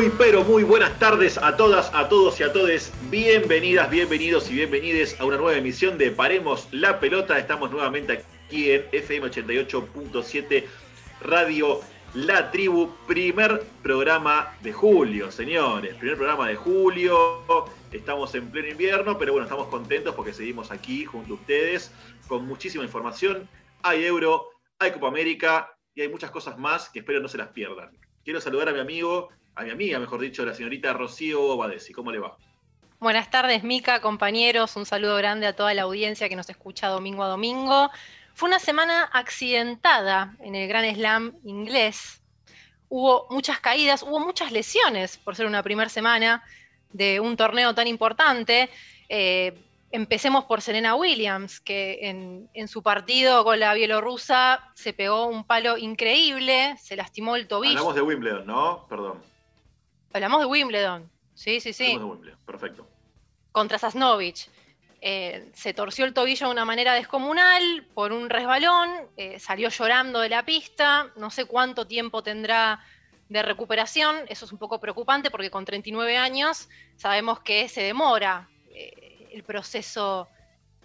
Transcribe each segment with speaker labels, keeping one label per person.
Speaker 1: Muy, pero muy buenas tardes a todas, a todos y a todes. Bienvenidas, bienvenidos y bienvenides a una nueva emisión de Paremos la Pelota. Estamos nuevamente aquí en FM 88.7 Radio La Tribu. Primer programa de julio, señores. Primer programa de julio. Estamos en pleno invierno, pero bueno, estamos contentos porque seguimos aquí junto a ustedes con muchísima información. Hay Euro, hay Copa América y hay muchas cosas más que espero no se las pierdan. Quiero saludar a mi amigo a mi amiga, mejor dicho, la señorita Rocío Badesi. ¿Cómo le va?
Speaker 2: Buenas tardes, Mica, compañeros. Un saludo grande a toda la audiencia que nos escucha domingo a domingo. Fue una semana accidentada en el Gran Slam inglés. Hubo muchas caídas, hubo muchas lesiones por ser una primera semana de un torneo tan importante. Eh, empecemos por Serena Williams, que en, en, su partido con la bielorrusa se pegó un palo increíble, se lastimó el tobillo.
Speaker 1: Hablamos de Wimbledon, ¿no? Perdón.
Speaker 2: Hablamos de Wimbledon. Sí, sí, sí.
Speaker 1: Hablamos de Wimbledon, perfecto.
Speaker 2: Contra Sasnovich. Eh, se torció el tobillo de una manera descomunal por un resbalón, eh, salió llorando de la pista, no sé cuánto tiempo tendrá de recuperación, eso es un poco preocupante porque con 39 años sabemos que se demora eh, el proceso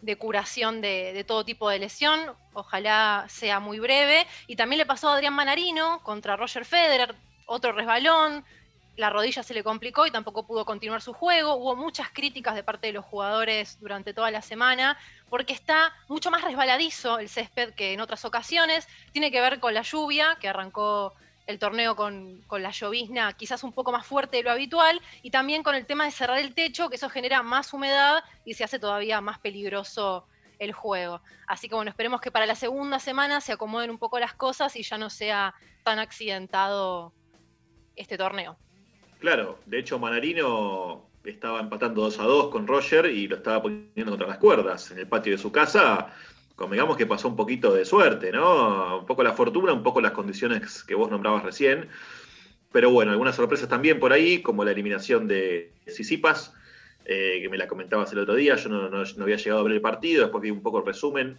Speaker 2: de curación de, de, todo tipo de lesión, ojalá sea muy breve. Y también le pasó a Adrián Manarino contra Roger Federer, otro resbalón, la rodilla se le complicó y tampoco pudo continuar su juego. Hubo muchas críticas de parte de los jugadores durante toda la semana porque está mucho más resbaladizo el césped que en otras ocasiones. Tiene que ver con la lluvia, que arrancó el torneo con, la llovizna quizás un poco más fuerte de lo habitual, y también con el tema de cerrar el techo, que eso genera más humedad y se hace todavía más peligroso el juego. Así que bueno, esperemos que para la segunda semana se acomoden un poco las cosas y ya no sea tan accidentado este torneo.
Speaker 1: Claro, de hecho Manarino estaba empatando 2 a 2 con Roger y lo estaba poniendo contra las cuerdas en el patio de su casa. Convengamos que pasó un poquito de suerte, ¿no? Un poco la fortuna, un poco las condiciones que vos nombrabas recién. Pero bueno, algunas sorpresas también por ahí, como la eliminación de Sisipas, eh, que me la comentabas el otro día. Yo no, no, había llegado a ver el partido, después vi un poco el resumen.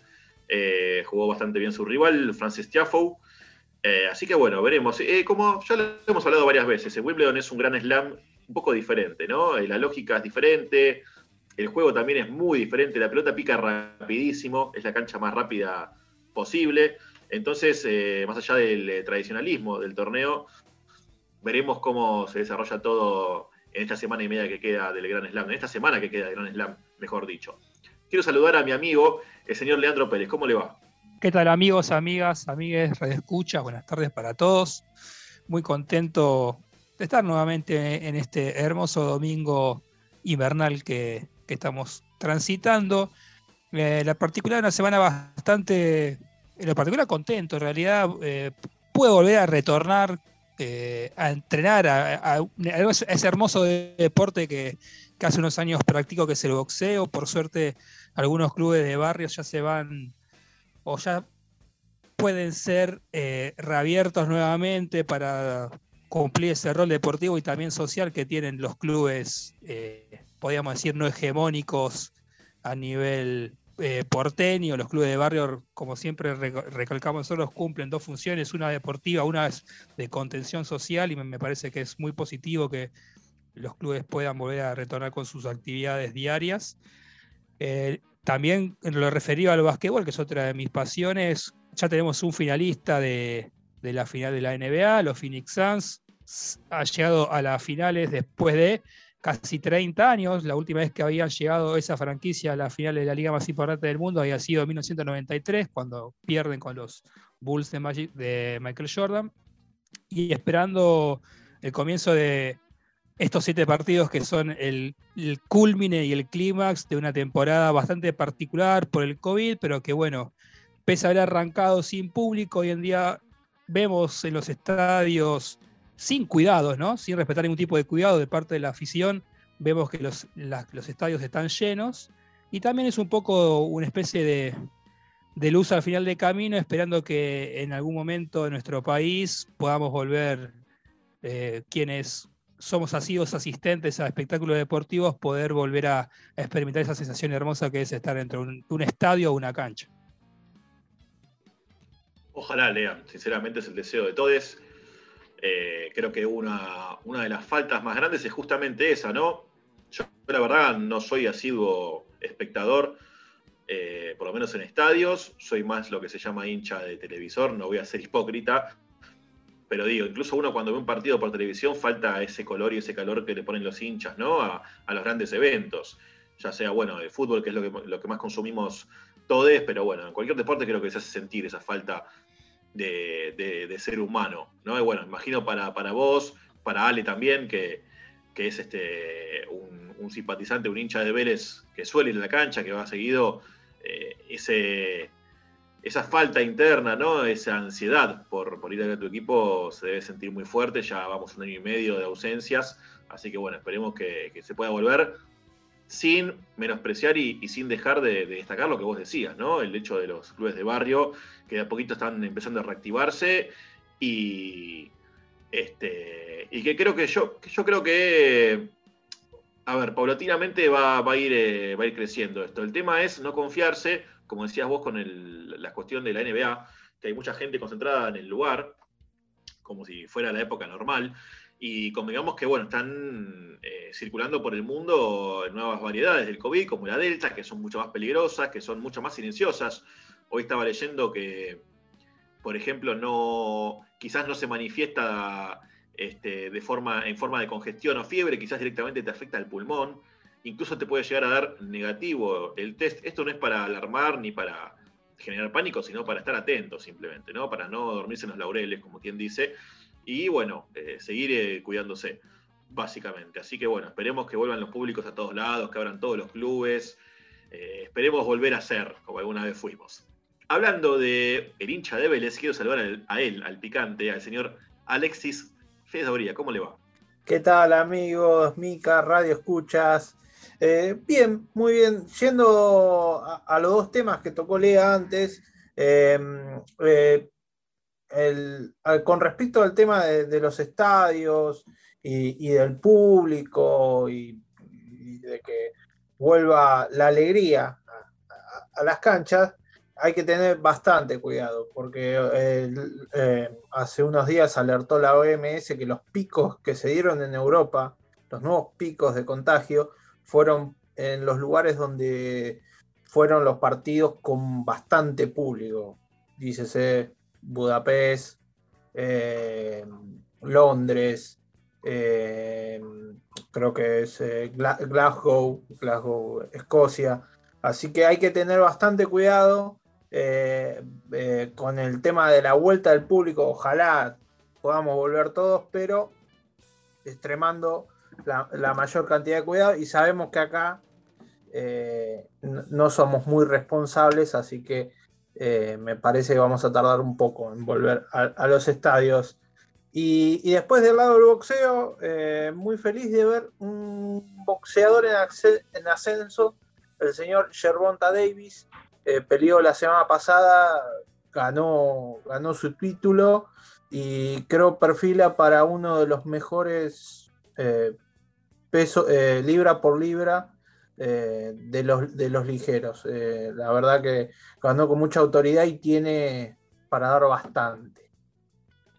Speaker 1: Eh, jugó bastante bien su rival, Francis Tiafoe. Eh, así que bueno, veremos. Eh, como ya lo hemos hablado varias veces, el Wimbledon es un gran slam un poco diferente, ¿no? Eh, la lógica es diferente, el juego también es muy diferente, la pelota pica rapidísimo, es la cancha más rápida posible. Entonces, más allá del tradicionalismo del torneo, veremos cómo se desarrolla todo en esta semana y media que queda del Gran Slam, en esta semana que queda del Gran Slam, mejor dicho. Quiero saludar a mi amigo, el señor Leandro Pérez. ¿Cómo le va?
Speaker 3: ¿Qué tal amigos, amigas, amigues, redescuchas? Buenas tardes para todos. Muy contento de estar nuevamente en este hermoso domingo invernal que, que estamos transitando. Eh, la particular una semana bastante, en lo particular contento, en realidad eh, puedo volver a retornar eh, a entrenar a, ese hermoso deporte que, que hace unos años practico, que es el boxeo. Por suerte, algunos clubes de barrios ya se van o ya pueden ser eh, reabiertos nuevamente para cumplir ese rol deportivo y también social que tienen los clubes, eh, podríamos decir, no hegemónicos a nivel eh, porteño. Los clubes de barrio, como siempre recalcamos nosotros, cumplen dos funciones, una deportiva, una de contención social y me, parece que es muy positivo que los clubes puedan volver a retornar con sus actividades diarias. También lo referido al básquetbol, que es otra de mis pasiones, ya tenemos un finalista de, la final de la NBA, los Phoenix Suns. Ha llegado a las finales después de casi 30 años. La última vez que había llegado esa franquicia a la final de la liga más importante del mundo había sido en 1993, cuando pierden con los Bulls de Michael Jordan. Y esperando el comienzo de, estos siete partidos que son el, el culmine y el clímax de una temporada bastante particular por el COVID, pero que bueno, pese a haber arrancado sin público, hoy en día vemos en los estadios sin cuidados, ¿no? Sin respetar ningún tipo de cuidado de parte de la afición, vemos que los, los estadios están llenos y también es un poco una especie de, luz al final de camino, esperando que en algún momento en nuestro país podamos volver eh, quienes somos asidos asistentes a espectáculos deportivos, poder volver a, experimentar esa sensación hermosa que es estar dentro de un, estadio o una cancha.
Speaker 1: Ojalá, Lean, sinceramente es el deseo de todos. Eh, creo que una, una de las faltas más grandes es justamente esa, ¿no? Yo la verdad no soy asiduo espectador, eh, por lo menos en estadios, soy más lo que se llama hincha de televisor, no voy a ser hipócrita, pero digo, incluso uno cuando ve un partido por televisión falta ese color y ese calor que le ponen los hinchas, ¿no? A, los grandes eventos, ya sea, bueno, de fútbol, que es lo que, lo que más consumimos todos, pero bueno, en cualquier deporte creo que se hace sentir esa falta de, ser humano, ¿no? Y bueno, imagino para, para vos, para Ale también, que, es este un, simpatizante, un hincha de Vélez que suele ir a la cancha, que va seguido, eh, ese esa falta interna, ¿no? Esa ansiedad por, ir a tu equipo se debe sentir muy fuerte. Ya vamos un año y medio de ausencias. Así que bueno, esperemos que, se pueda volver sin menospreciar y, sin dejar de, destacar lo que vos decías, ¿no? El hecho de los clubes de barrio que de a poquito están empezando a reactivarse y, este, y que creo que yo, yo creo que, a ver, paulatinamente va, va, a ir, eh, va a ir creciendo esto. El tema es no confiarse como decías vos con la cuestión de la NBA, que hay mucha gente concentrada en el lugar, como si fuera la época normal, y convengamos que, bueno, están eh, circulando por el mundo nuevas variedades del COVID, como la Delta, que son mucho más peligrosas, que son mucho más silenciosas. Hoy estaba leyendo que, por ejemplo, no, quizás no se manifiesta este, de forma, en forma de congestión o fiebre, quizás directamente te afecta el pulmón incluso te puede llegar a dar negativo el test. Esto no es para alarmar ni para generar pánico, sino para estar atentos simplemente, ¿no? Para no dormirse en los laureles, como quien dice, y bueno, eh, seguir eh, cuidándose, básicamente. Así que bueno, esperemos que vuelvan los públicos a todos lados, que abran todos los clubes, eh, esperemos volver a ser como alguna vez fuimos. Hablando de el hincha de Vélez, quiero saludar a él, al picante, al señor Alexis Fedobría. ¿Cómo le va?
Speaker 4: ¿Qué tal amigos? Mica, Radio Escuchas. Eh, bien, muy bien. Yendo a, los dos temas que tocó Lea antes, em, eh, con respecto al tema de, los estadios y, del público y, de que vuelva la alegría a, las canchas, hay que tener bastante cuidado, porque eh, hace unos días alertó la OMS que los picos que se dieron en Europa, los nuevos picos de contagio, fueron en los lugares donde fueron los partidos con bastante público. Dícese Budapest, eh, Londres, eh, creo que es eh, Glasgow, Glasgow, Escocia. Así que hay que tener bastante cuidado con el tema de la vuelta del público. Ojalá podamos volver todos, pero extremando la, mayor cantidad de cuidado y sabemos que acá eh, no somos muy responsables, así que eh, me parece que vamos a tardar un poco en volver a, los estadios. Y, después del lado del boxeo, eh, muy feliz de ver un boxeador en, ascenso, el señor Gervonta Davis, peleó la semana pasada, ganó, ganó su título y creo perfila para uno de los mejores eh, libra por libra eh, de, los, de los ligeros. Eh, la verdad que ganó con mucha autoridad y tiene para dar bastante.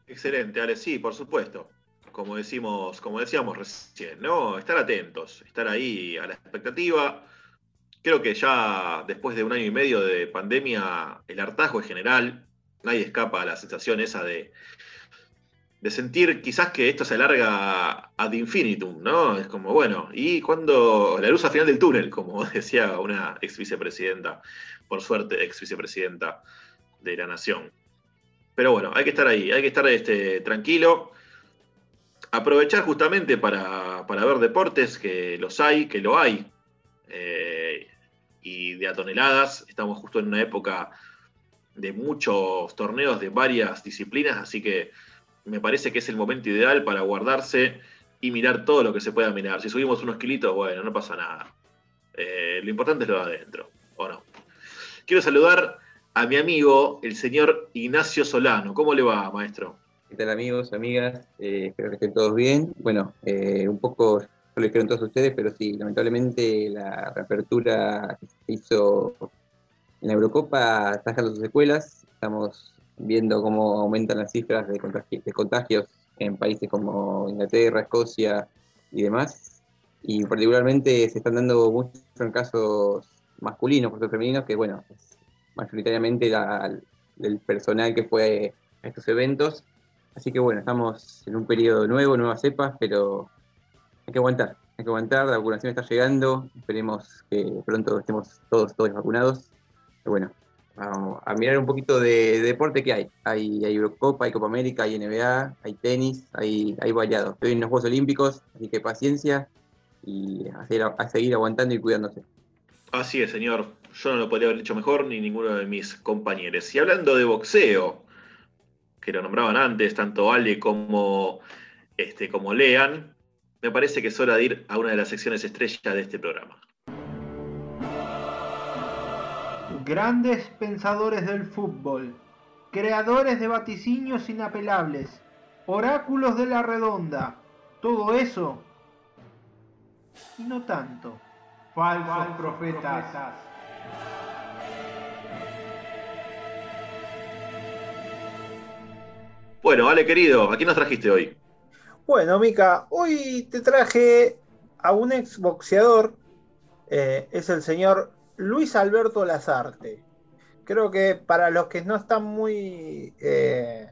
Speaker 1: Excelente, Ale, sí, por supuesto. Como decimos, como decíamos recién, ¿no? Estar atentos, estar ahí a la expectativa. Creo que ya después de un año y medio de pandemia, el hartazgo es general. Nadie escapa a la sensación esa de de sentir quizás que esto se alarga ad infinitum, ¿no? Es como, bueno, ¿y cuando la luz al final del túnel, como decía una ex vicepresidenta, por suerte, ex vicepresidenta de la Nación? Pero bueno, hay que estar ahí, hay que estar este, tranquilo, aprovechar justamente para, ver deportes, que los hay, que lo hay, eh, y de a toneladas. Estamos justo en una época de muchos torneos de varias disciplinas, así que me parece que es el momento ideal para guardarse y mirar todo lo que se pueda mirar. Si subimos unos kilitos, bueno, no pasa nada. Eh, lo importante es lo de adentro, ¿o no? Quiero saludar a mi amigo, el señor Ignacio Solano. ¿Cómo le va, maestro?
Speaker 5: ¿Qué tal, amigos, amigas? Eh, espero que estén todos bien. Bueno, eh, un poco, quiero a todos ustedes, pero sí, lamentablemente la reapertura que se hizo en la Eurocopa está dejando sus escuelas. Estamos viendo cómo aumentan las cifras de, contagios en países como Inglaterra, Escocia y demás. Y particularmente se están dando muchos en casos masculinos, por femeninos, que bueno, mayoritariamente el personal que fue a estos eventos. Así que bueno, estamos en un periodo nuevo, nuevas cepas, pero hay que aguantar, hay que aguantar, la vacunación está llegando, esperemos que pronto estemos todos, todos vacunados. Pero bueno, a mirar un poquito de, deporte que hay. hay. Eurocopa, hay Copa América, hay NBA, hay tenis, hay, hay variados. Estoy en los Juegos Olímpicos, así que paciencia y a, a seguir aguantando y cuidándose.
Speaker 1: Así es, señor. Yo no lo podría haber dicho mejor ni ninguno de mis compañeros. Y hablando de boxeo, que lo nombraban antes, tanto Ale como, este, como Lean, me parece que es hora de ir a una de las secciones estrellas de este programa.
Speaker 4: Grandes pensadores del fútbol, creadores de vaticinios inapelables, oráculos de la redonda, todo eso y no tanto. Falsos, profetas.
Speaker 1: Bueno, Ale querido, ¿a quién nos trajiste hoy?
Speaker 4: Bueno, Mica, hoy te traje a un ex boxeador, eh, es el señor Luis Alberto Lazarte. Creo que para los que no están muy, eh,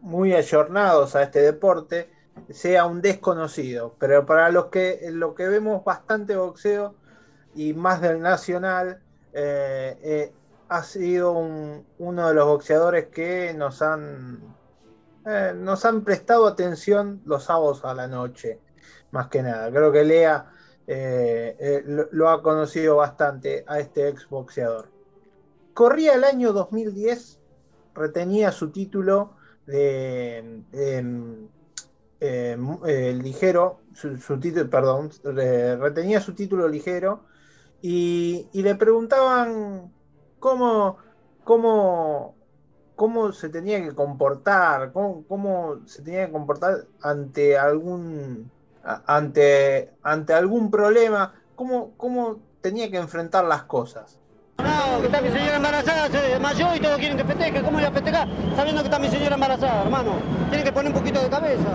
Speaker 4: muy ayornados a este deporte, sea un desconocido, pero para los que, lo que vemos bastante boxeo, y más del Nacional, eh, eh, ha sido uno de los boxeadores que nos han, nos han prestado atención los sábados a la noche, más que nada. Creo que Lea lo, ha conocido bastante a este ex boxeador. Corría el año 2010, retenía su título de, ligero, su, título, perdón, retenía su título ligero y, le preguntaban cómo, cómo, cómo se tenía que comportar, cómo, se tenía que comportar ante algún, ante, ante algún problema, cómo, cómo tenía que enfrentar las cosas.
Speaker 6: No, que está mi señora embarazada, se desmayó y todos quieren que festeje. ¿Cómo voy a festejar? Sabiendo que está mi señora embarazada, hermano. Tienen que poner un poquito de cabeza.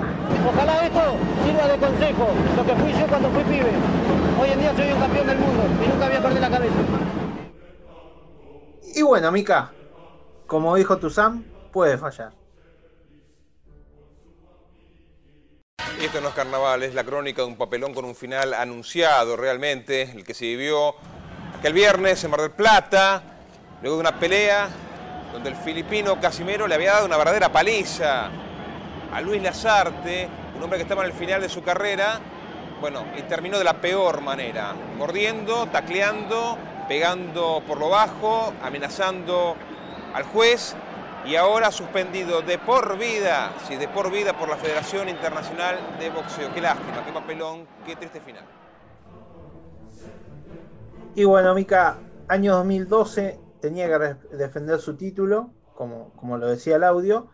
Speaker 6: Ojalá esto sirva de consejo, lo que fui yo cuando fui pibe. Hoy en día soy un campeón del mundo y nunca voy a perder la cabeza.
Speaker 4: Y bueno, Mica, como dijo tu Sam, puede fallar.
Speaker 7: Esto no es carnaval, es la crónica de un papelón con un final anunciado realmente, el que se vivió aquel viernes en Mar del Plata, luego de una pelea donde el filipino Casimero le había dado una verdadera paliza a Luis Lazarte, un hombre que estaba en el final de su carrera, bueno, y terminó de la peor manera, mordiendo, tacleando, pegando por lo bajo, amenazando al juez y ahora suspendido de por vida, sí, de por vida por la Federación Internacional de Boxeo. Qué lástima, qué papelón, qué triste final.
Speaker 4: Y bueno, Mica, año 2012 tenía que defender su título, como, como lo decía el audio,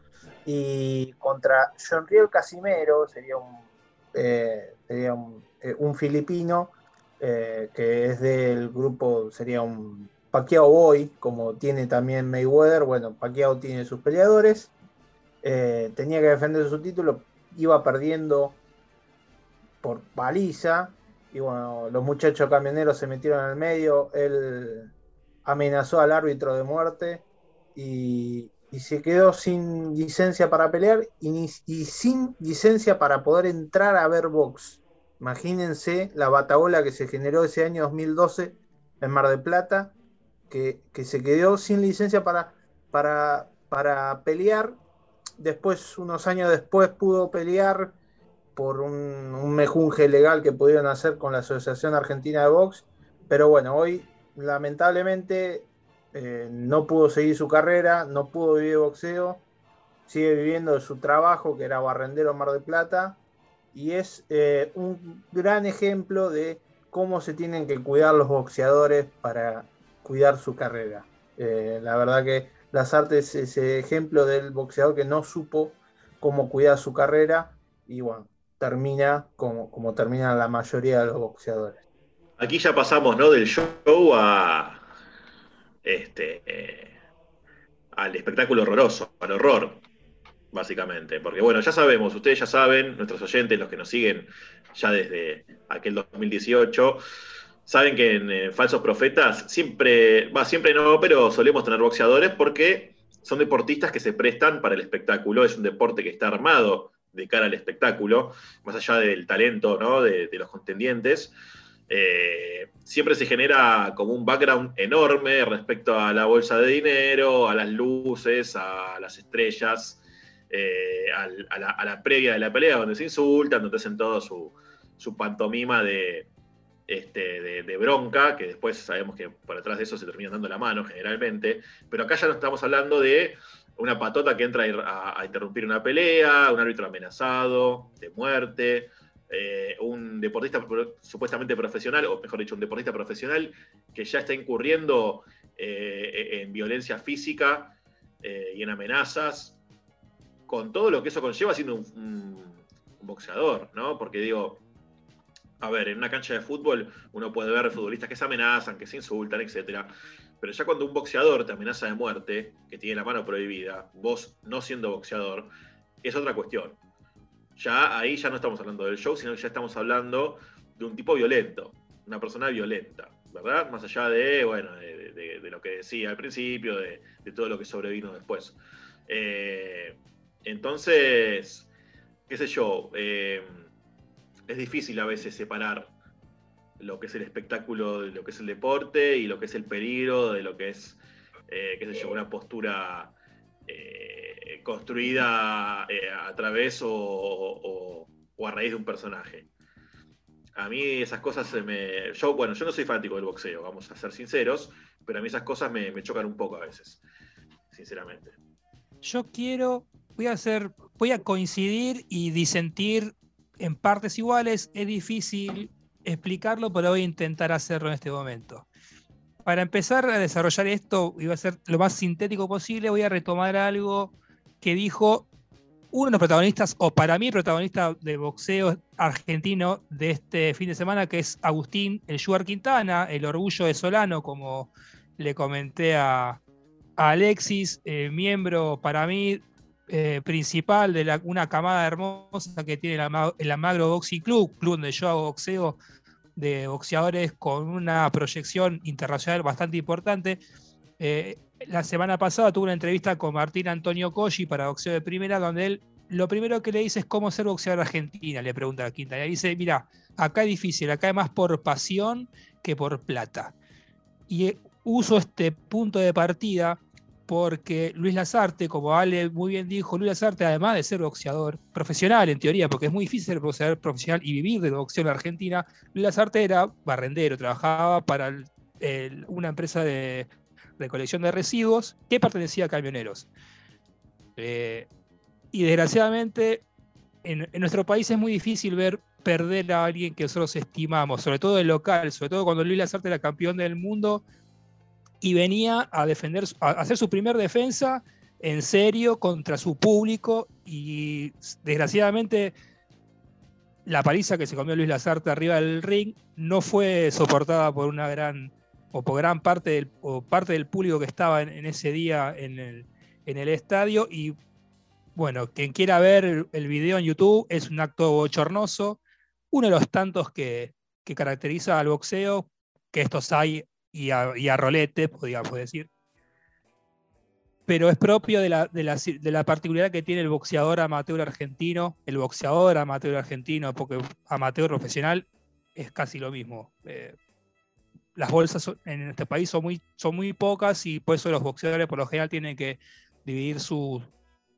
Speaker 4: y contra John Riel Casimero, sería un, eh, sería un, eh, filipino, eh, que es del grupo, sería un Pacquiao Boy, como tiene también Mayweather, bueno, Pacquiao tiene sus peleadores, tenía que defender su título, iba perdiendo por paliza, y bueno, los muchachos camioneros se metieron el medio, él amenazó al árbitro de muerte y, se quedó sin licencia para pelear y, sin licencia para poder entrar a ver box. Imagínense la batabola que se generó ese año 2012 en Mar del Plata, que, se quedó sin licencia para, para, para pelear. Después, unos años después, pudo pelear por un, mejunje legal que pudieron hacer con la Asociación Argentina de Box, pero bueno, hoy lamentablemente eh, no pudo seguir su carrera, no pudo vivir boxeo, sigue viviendo de su trabajo, que era barrendero en Mar del Plata, y es eh, un gran ejemplo de cómo se tienen que cuidar los boxeadores para cuidar su carrera. Eh, la verdad que las artes es ese ejemplo del boxeador que no supo cómo cuidar su carrera y bueno, termina como, como termina la mayoría de los boxeadores.
Speaker 1: Aquí ya pasamos ¿no? del show a este eh, al espectáculo horroroso, al horror. básicamente. Porque bueno, ya sabemos, ustedes ya saben, nuestros oyentes, los que nos siguen ya desde aquel 2018, saben que en eh, Falsos Profetas siempre, va, siempre no, pero solemos tener boxeadores porque son deportistas que se prestan para el espectáculo, es un deporte que está armado de cara al espectáculo, más allá del talento ¿no? de, los contendientes. Eh, siempre se genera como un background enorme respecto a la bolsa de dinero, a las luces, a las estrellas, eh, a, la, previa de la pelea, donde se insultan, donde hacen todo su, pantomima de, este, de, bronca, que después sabemos que por detrás de eso se termina dando la mano generalmente, pero acá ya no estamos hablando de una patota que entra a, interrumpir una pelea, un árbitro amenazado, de muerte, eh, un deportista supuestamente profesional, o mejor dicho, un deportista profesional que ya está incurriendo eh, en violencia física y en amenazas, con todo lo que eso conlleva siendo un, boxeador, ¿no? Porque digo, a ver, en una cancha de fútbol uno puede ver futbolistas que se amenazan, que se insultan, etc. Pero ya cuando un boxeador te amenaza de muerte, que tiene la mano prohibida, vos no siendo boxeador, es otra cuestión. Ya ahí ya no estamos hablando del show, sino que ya estamos hablando de un tipo violento, una persona violenta, ¿verdad? Más allá de, bueno, de, lo que decía al principio, de, todo lo que sobrevino después. Eh, entonces, qué sé yo, eh, es difícil a veces separar lo que es el espectáculo de lo que es el deporte y lo que es el peligro de lo que es, eh, qué sé yo, una postura eh, construida a través o, a raíz de un personaje. A mí esas cosas se me... Yo, bueno, yo no soy fanático del boxeo, vamos a ser sinceros, pero a mí esas cosas me, me chocan un poco a veces, sinceramente.
Speaker 3: Yo quiero voy a hacer, voy a coincidir y disentir en partes iguales. Es difícil explicarlo, pero voy a intentar hacerlo en este momento. Para empezar a desarrollar esto, y voy a ser lo más sintético posible, voy a retomar algo que dijo uno de los protagonistas, o para mí protagonista de boxeo argentino de este fin de semana, que es Agustín El Sugar Quintana, el orgullo de Solano, como le comenté a, Alexis, eh, miembro para mí eh, principal de una camada hermosa que tiene el, Amagro Boxing Club, club donde yo hago boxeo de boxeadores con una proyección internacional bastante importante. Eh, la semana pasada tuve una entrevista con Martín Antonio Colli para boxeo de primera, donde él lo primero que le dice es cómo ser boxeador argentina, le pregunta a la quinta. Y dice, mira, acá es difícil, acá es más por pasión que por plata. Y eh, uso este punto de partida porque Luis Lazarte, como Ale muy bien dijo, Luis Lazarte, además de ser boxeador profesional en teoría, porque es muy difícil ser boxeador profesional y vivir de boxeo en Argentina, Luis Lazarte era barrendero, trabajaba para una empresa de recolección de residuos que pertenecía a camioneros. Eh, y desgraciadamente, en, en, nuestro país es muy difícil ver perder a alguien que nosotros estimamos, sobre todo el local, sobre todo cuando Luis Lazarte era campeón del mundo y venía a defender, a hacer su primer defensa en serio contra su público y desgraciadamente la paliza que se comió Luis Lazarte arriba del ring no fue soportada por una gran o por gran parte del, parte del público que estaba en, ese día en el, en el, estadio. Y bueno, quien quiera ver el, video en YouTube es un acto bochornoso, uno de los tantos que, que caracteriza al boxeo, que estos hay y a, rolete, podríamos decir. Pero es propio de la, de, la, particularidad que tiene el boxeador amateur argentino, el boxeador amateur argentino, porque amateur profesional es casi lo mismo. Eh, las bolsas en este país son muy, son muy pocas y por eso los boxeadores por lo general tienen que dividir su,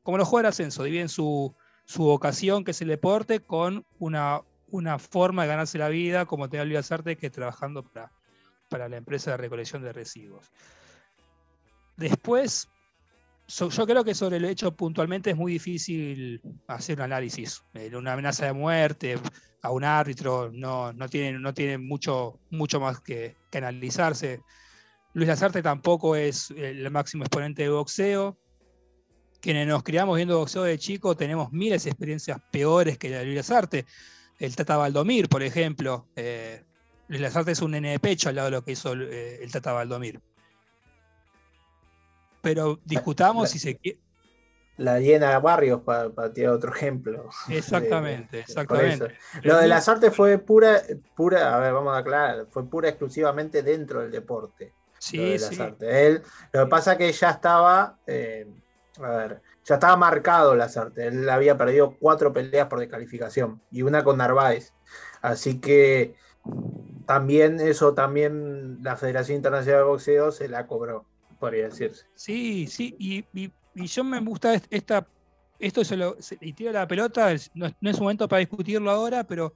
Speaker 3: como los jugadores de ascenso, dividen su, su vocación, que es el deporte, con una, una forma de ganarse la vida, como te Luis Arte, que trabajando para, para la empresa de recolección de residuos. Después, yo creo que sobre el hecho puntualmente es muy difícil hacer un análisis. Eh, una amenaza de muerte a un árbitro no, no, tiene, no tiene mucho, mucho más que, analizarse. Luis Lazarte tampoco es el máximo exponente de boxeo. Quienes nos criamos viendo boxeo de chico tenemos miles de experiencias peores que la de Luis Lazarte. El Tata Valdomir, por ejemplo, eh, Lazarte es un nene de pecho al lado de lo que hizo eh, el Tata Valdomir. Pero discutamos si se quiere.
Speaker 4: la llena Barrios, para, tirar otro ejemplo.
Speaker 3: Exactamente, exactamente.
Speaker 4: Lo de las artes fue pura, pura, a ver, vamos a aclarar, fue pura exclusivamente dentro del deporte.
Speaker 3: Sí, sí.
Speaker 4: Él, lo que pasa es que ya estaba, eh, a ver, ya estaba marcado las artes. Él había perdido cuatro peleas por descalificación y una con Narváez. Así que también eso, también la Federación Internacional de Boxeo se la cobró, podría decirse.
Speaker 3: Sí, sí, y, yo me gusta esta, esto se lo, y tira la pelota, no, es un momento para discutirlo ahora, pero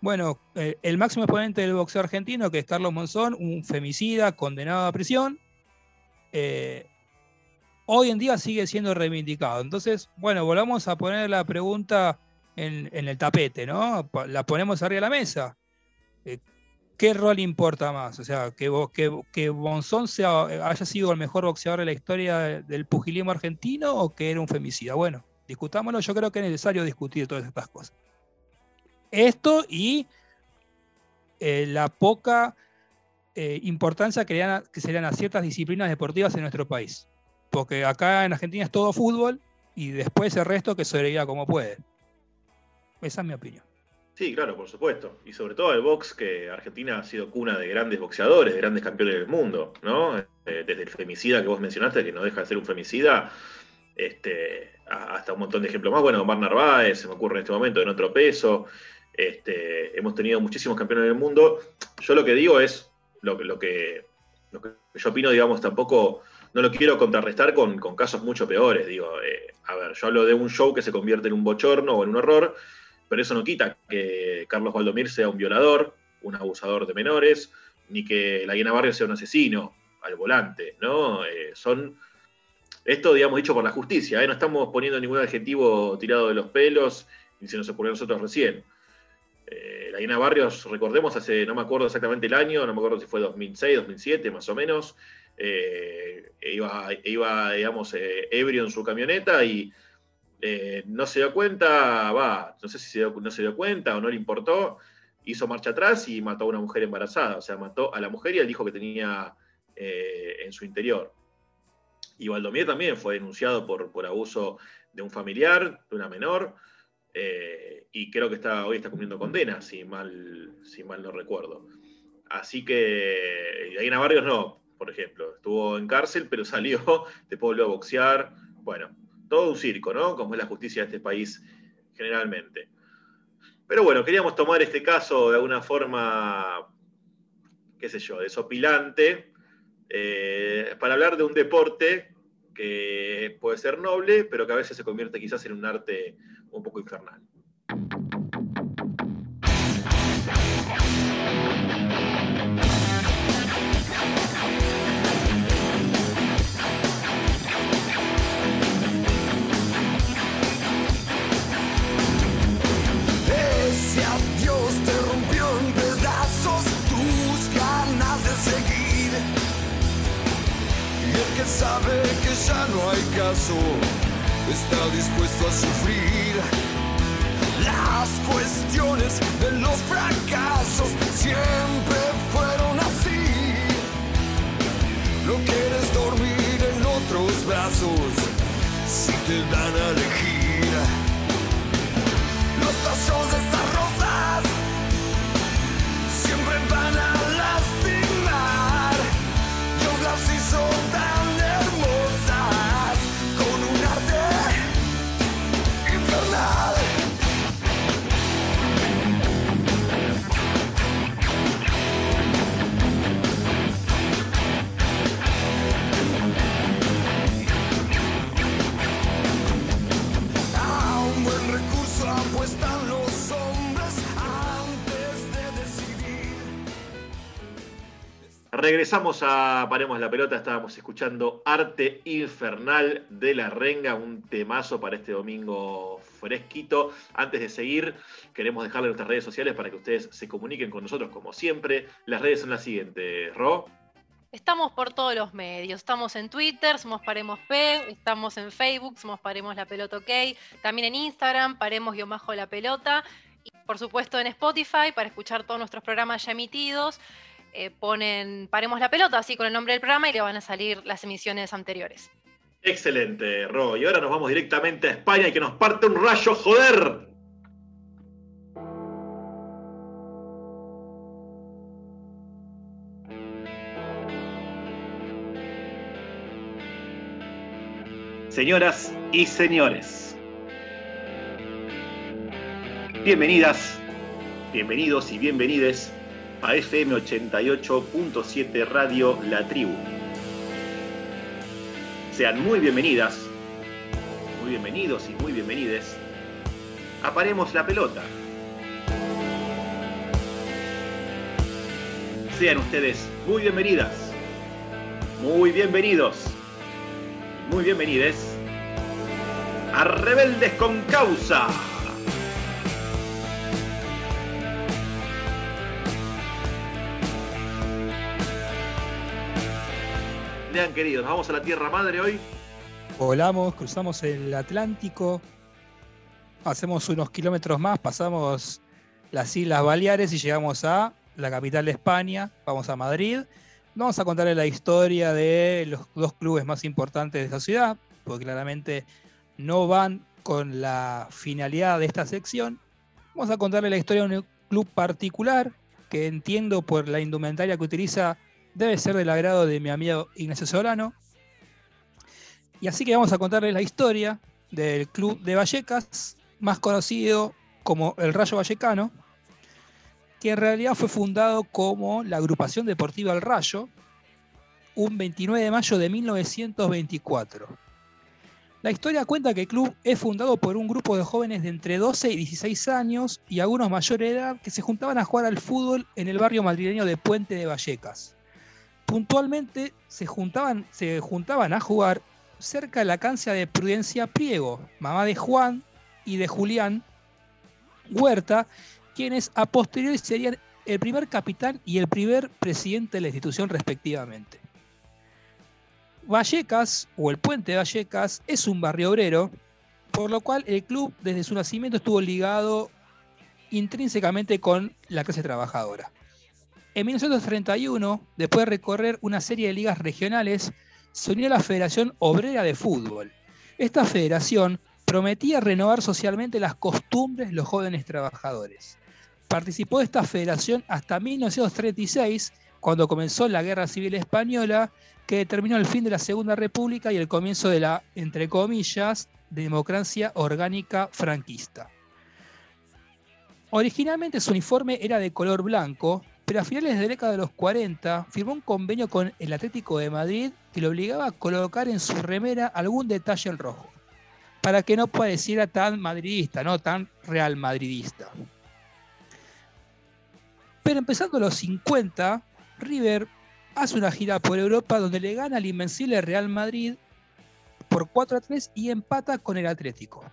Speaker 3: bueno, eh, el máximo exponente del boxeo argentino, que es Carlos Monzón, un femicida condenado a prisión, eh, hoy en día sigue siendo reivindicado. Entonces, bueno, volvamos a poner la pregunta en, el tapete, ¿no? La ponemos arriba de la mesa. ¿Qué rol importa más? O sea, que, que, que Bonzón sea, haya sido el mejor boxeador de la historia del pugilismo argentino o que era un femicida. Bueno, discutámoslo. Yo creo que es necesario discutir todas estas cosas. Esto y eh, la poca eh, importancia que, le que se dan a ciertas disciplinas deportivas en nuestro país. Porque acá en Argentina es todo fútbol y después el resto que sobreviva como puede. Esa es mi opinión.
Speaker 1: Sí, claro, por supuesto. Y sobre todo el box, que Argentina ha sido cuna de grandes boxeadores, de grandes campeones del mundo, ¿no? Eh, desde el femicida que vos mencionaste, que no deja de ser un femicida, este, hasta un montón de ejemplos más. Bueno, Omar Narváez, se me ocurre en este momento, en otro peso. Este, hemos tenido muchísimos campeones del mundo. Yo lo que digo es, lo, lo, que, lo que yo opino, digamos, tampoco no lo quiero contrarrestar con, casos mucho peores. Digo, eh, a ver, yo hablo de un show que se convierte en un bochorno o en un horror, pero eso no quita que Carlos Valdomir sea un violador, un abusador de menores, ni que la Guiana Barrio sea un asesino al volante, ¿no? Eh, son. Esto, digamos, dicho por la justicia, ¿eh? no estamos poniendo ningún adjetivo tirado de los pelos, ni se nos ocurrió a nosotros recién. la Guiana Barrios, recordemos, hace, no me acuerdo exactamente el año, no me acuerdo si fue 2006, 2007, más o menos, eh, iba, iba, digamos, eh, ebrio en su camioneta y eh, no se dio cuenta, va, no sé si no se dio cuenta o no le importó, hizo marcha atrás y mató a una mujer embarazada, o sea, mató a la mujer y al hijo que tenía en su interior. Y Valdomir también fue denunciado por, por abuso de un familiar, de una menor, y creo que está, hoy está cumpliendo condena, si mal, si mal no recuerdo. Así que, en Barrios no, por ejemplo. Estuvo en cárcel, pero salió, después volvió a boxear. Bueno, todo un circo, ¿no? Como es la justicia de este país generalmente. Pero bueno, queríamos tomar este caso de alguna forma, qué sé yo, desopilante, eh, para hablar de un deporte que puede ser noble, pero que a veces se convierte quizás en un arte un poco infernal.
Speaker 8: Sabe que ya no hay caso, está dispuesto a sufrir las cuestiones de los fracasos siempre fueron así. No quieres dormir en otros brazos si te dan a elegir. Los tazos de esas rosas
Speaker 1: Regresamos a Paremos la Pelota, estábamos escuchando Arte Infernal de la Renga, un temazo para este domingo fresquito. Antes de seguir, queremos dejarle nuestras redes sociales para que ustedes se comuniquen con nosotros como siempre. Las redes son las siguientes, Ro.
Speaker 2: Estamos por todos los medios. Estamos en Twitter, somos Paremos P, estamos en Facebook, somos Paremos la Pelota OK, también en Instagram, Paremos-la Pelota, y por supuesto en Spotify para escuchar todos nuestros programas ya emitidos. Eh, ponen Paremos la pelota, así con el nombre del programa, y le van a salir las emisiones anteriores.
Speaker 1: Excelente, Ro. Y ahora nos vamos directamente a España y que nos parte un rayo, joder. Señoras y señores, bienvenidas, bienvenidos y bienvenides a FM 88.7 Radio La Tribu. Sean muy bienvenidas, muy bienvenidos y muy bienvenides. Aparemos la pelota. Sean ustedes muy bienvenidas, muy bienvenidos, muy bienvenides a Rebeldes con Causa. Lean queridos, vamos a la Tierra Madre hoy.
Speaker 3: Volamos, cruzamos el Atlántico, hacemos unos kilómetros más, pasamos las Islas Baleares y llegamos a la capital de España, vamos a Madrid. Vamos a contarles la historia de los dos clubes más importantes de esta ciudad, porque claramente no van con la finalidad de esta sección. Vamos a contarle la historia de un club particular que entiendo por la indumentaria que utiliza debe ser del agrado de mi amigo Ignacio Solano. Y así que vamos a contarles la historia del club de Vallecas, más conocido como el Rayo Vallecano, que en realidad fue fundado como la agrupación deportiva El Rayo un 29 de mayo de 1924. La historia cuenta que el club es fundado por un grupo de jóvenes de entre 12 y 16 años y algunos mayor edad que se juntaban a jugar al fútbol en el barrio madrileño de Puente de Vallecas. Puntualmente se juntaban, se juntaban a jugar cerca de la cancha de Prudencia Priego, mamá de Juan y de Julián Huerta, quienes a posteriori serían el primer capitán y el primer presidente de la institución respectivamente. Vallecas, o el puente de Vallecas, es un barrio obrero, por lo cual el club desde su nacimiento estuvo ligado intrínsecamente con la clase trabajadora. En 1931, después de recorrer una serie de ligas regionales, se unió a la Federación Obrera de Fútbol. Esta federación prometía renovar socialmente las costumbres de los jóvenes trabajadores. Participó de esta federación hasta 1936, cuando comenzó la Guerra Civil Española, que determinó el fin de la Segunda República y el comienzo de la, entre comillas, democracia orgánica franquista. Originalmente su uniforme era de color blanco, pero a finales de la década de los 40 firmó un convenio con el Atlético de Madrid que le obligaba a colocar en su remera algún detalle en rojo, para que no pareciera tan madridista, no tan real madridista. Pero empezando los 50, River hace una gira por Europa donde le gana al invencible Real Madrid por 4 a 3 y empata con el Atlético.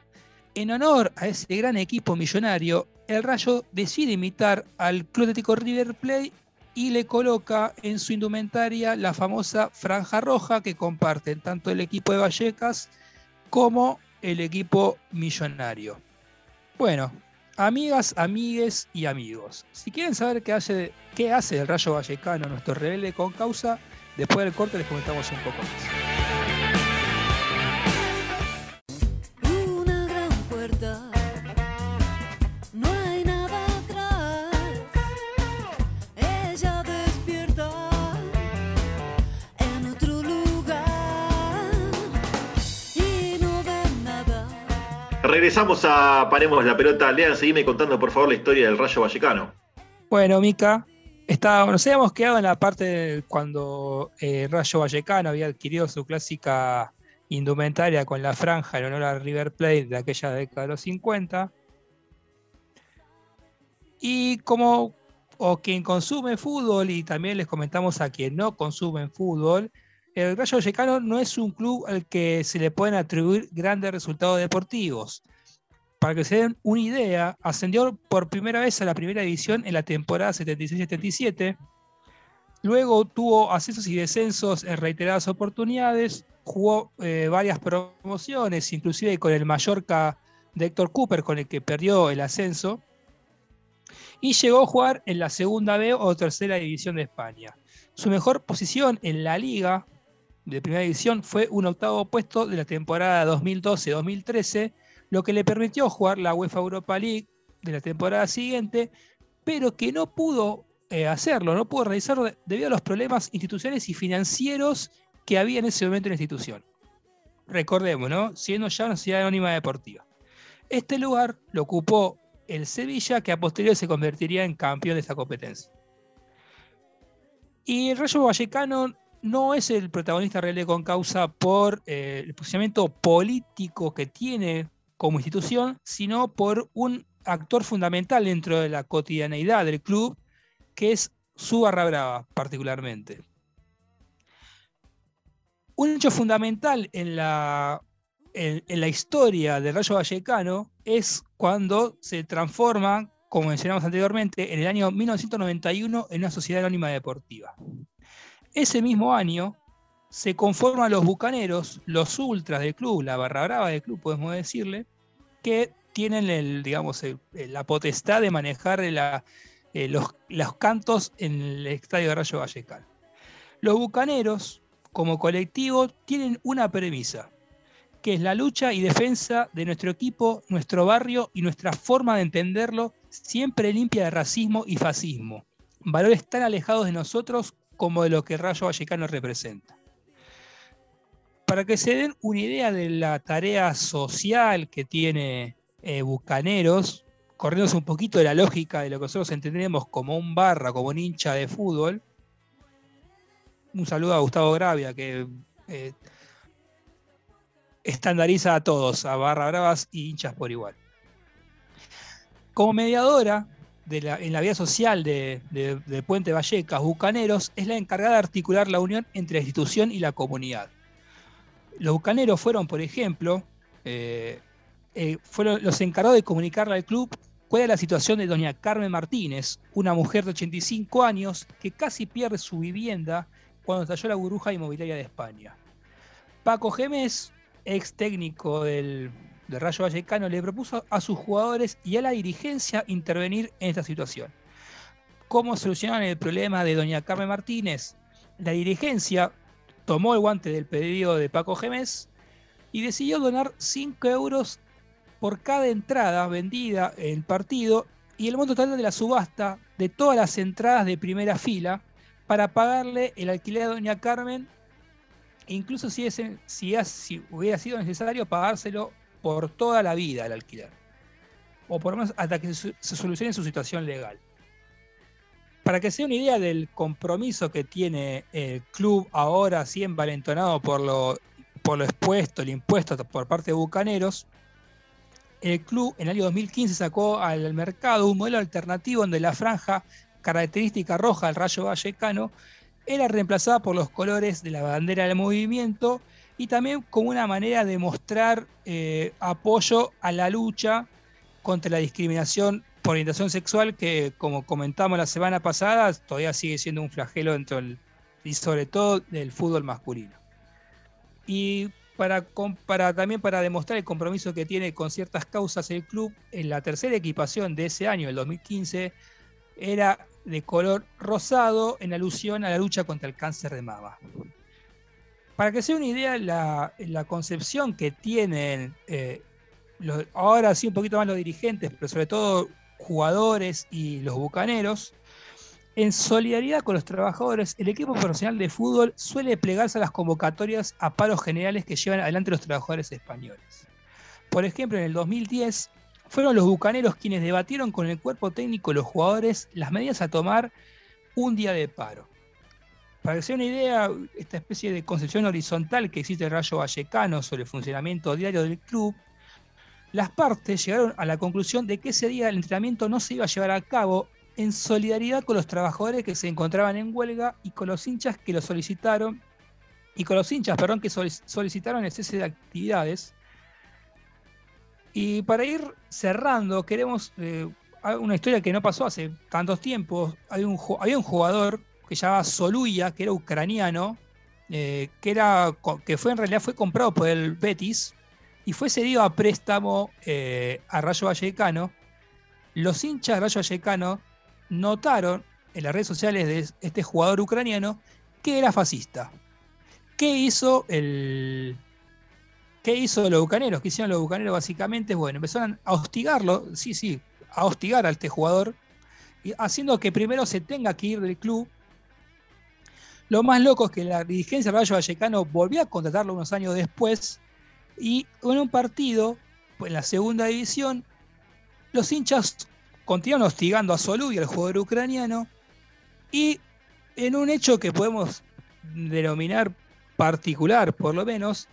Speaker 3: En honor a ese gran equipo millonario, el Rayo decide imitar al Club Atlético River Plate y le coloca en su indumentaria la famosa franja roja que comparten tanto el equipo de Vallecas como el equipo millonario. Bueno, amigas, amigues y amigos, si quieren saber qué hace, qué hace el Rayo Vallecano, nuestro rebelde con causa, después del corte les comentamos un poco más.
Speaker 1: Regresamos a Paremos la pelota. Lean, seguime contando por favor la historia del Rayo Vallecano.
Speaker 3: Bueno, Mica, está, nos habíamos quedado en la parte de cuando eh, Rayo Vallecano había adquirido su clásica indumentaria con la franja en honor a River Plate de aquella década de los 50. Y como o quien consume fútbol, y también les comentamos a quien no consume fútbol, el Rayo Vallecano no es un club al que se le pueden atribuir grandes resultados deportivos. Para que se den una idea, ascendió por primera vez a la primera división en la temporada 76-77. Luego tuvo ascensos y descensos en reiteradas oportunidades. Jugó eh, varias promociones, inclusive con el Mallorca de Héctor Cooper, con el que perdió el ascenso. Y llegó a jugar en la segunda B o tercera división de España. Su mejor posición en la liga de primera división fue un octavo puesto de la temporada 2012-2013, lo que le permitió jugar la UEFA Europa League de la temporada siguiente, pero que no pudo eh, hacerlo, no pudo realizarlo de- debido a los problemas institucionales y financieros que había en ese momento en la institución. Recordemos, ¿no? Siendo ya una sociedad anónima deportiva. Este lugar lo ocupó el Sevilla, que a posteriori se convertiría en campeón de esta competencia. Y el Rayo Vallecano no es el protagonista real de con causa por eh, el posicionamiento político que tiene como institución, sino por un actor fundamental dentro de la cotidianeidad del club, que es su barra brava particularmente. Un hecho fundamental en la, en la historia del Rayo Vallecano es cuando se transforma, como mencionamos anteriormente, en el año 1991 en una sociedad anónima deportiva. Ese mismo año se conforman los bucaneros, los ultras del club, la barra brava del club, podemos decirle, que tienen el, digamos, la potestad de manejar la- eh, los, los cantos en el estadio de Rayo Vallecano. Los bucaneros, como colectivo, tienen una premisa, que es la lucha y defensa de nuestro equipo, nuestro barrio y nuestra forma de entenderlo, siempre limpia de racismo y fascismo. Valores tan alejados de nosotros como de lo que Rayo Vallecano representa. Para que se den una idea de la tarea social que tiene eh, Bucaneros, corriéndose un poquito de la lógica de lo que nosotros entendemos como un barra, como un hincha de fútbol, un saludo a Gustavo Gravia, que eh, estandariza a todos, a barra bravas y hinchas por igual. Como mediadora en la vida social de Puente Vallecas, Bucaneros es la encargada de articular la unión entre la institución y la comunidad. Los bucaneros fueron, por ejemplo, eh, eh, fueron los encargados de comunicarle al club cuál era la situación de doña Carmen Martínez, una mujer de 85 años que casi pierde su vivienda cuando estalló la burbuja inmobiliaria de España. Paco Gemes, ex técnico del, del Rayo Vallecano, le propuso a sus jugadores y a la dirigencia intervenir en esta situación. ¿Cómo solucionaron el problema de doña Carmen Martínez? La dirigencia tomó el guante del pedido de Paco Gemes y decidió donar 5 euros por cada entrada vendida en el partido y el monto total de la subasta de todas las entradas de primera fila para pagarle el alquiler a doña Carmen, incluso si hubiera sido necesario pagárselo por toda la vida el alquiler, o por lo menos hasta que se, solucione su situación legal. Para que se dé una idea del compromiso que tiene el club ahora, así envalentonado por lo, por lo expuesto, el impuesto por parte de Bucaneros, el club en el año 2015 sacó al mercado un modelo alternativo donde la franja característica roja del Rayo Vallecano era reemplazada por los colores de la bandera del movimiento y también como una manera de mostrar eh, apoyo a la lucha contra la discriminación por orientación sexual que, como comentamos la semana pasada, todavía sigue siendo un flagelo dentro y sobre todo del fútbol masculino. Y para, para- también para demostrar el compromiso que tiene con ciertas causas el club, en la tercera equipación de ese año, el 2015, era de color rosado en alusión a la lucha contra el cáncer de mama. Para que se dé una idea, la, la concepción que tienen, eh, ahora sí un poquito más los dirigentes, pero sobre todo jugadores y los bucaneros, en solidaridad con los trabajadores, el equipo profesional de fútbol suele plegarse a las convocatorias a paros generales que llevan adelante los trabajadores españoles. Por ejemplo, en el 2010 fueron los bucaneros quienes debatieron con el cuerpo técnico los jugadores las medidas a tomar un día de paro. Para que se dé una idea, esta especie de concepción horizontal que existe el Rayo Vallecano sobre el funcionamiento diario del club, las partes llegaron a la conclusión de que ese día el entrenamiento no se iba a llevar a cabo en solidaridad con los trabajadores que se encontraban en huelga y con los hinchas que lo solicitaron y con los hinchas, perdón, que solic- solicitaron el cese de actividades. Y para ir cerrando, queremos eh, una historia que no pasó hace tantos tiempos. Había un jugador que se llamaba Soluya, que era ucraniano, eh, que, era, que fue en realidad fue comprado por el Betis y fue cedido a préstamo eh, a Rayo Vallecano. Los hinchas de Rayo Vallecano notaron en las redes sociales de este jugador ucraniano que era fascista. ¿Qué hizo el. ¿Qué hizo los bucaneros? ¿Qué hicieron los bucaneros básicamente? Bueno, empezaron a hostigarlo, sí, sí, a hostigar a este jugador, haciendo que primero se tenga que ir del club. Lo más loco es que la dirigencia del Rayo Vallecano volvió a contratarlo unos años después, y en un partido, pues, en la segunda división, los hinchas continuaron hostigando a Solú y al jugador ucraniano, y en un hecho que podemos denominar particular, por lo menos,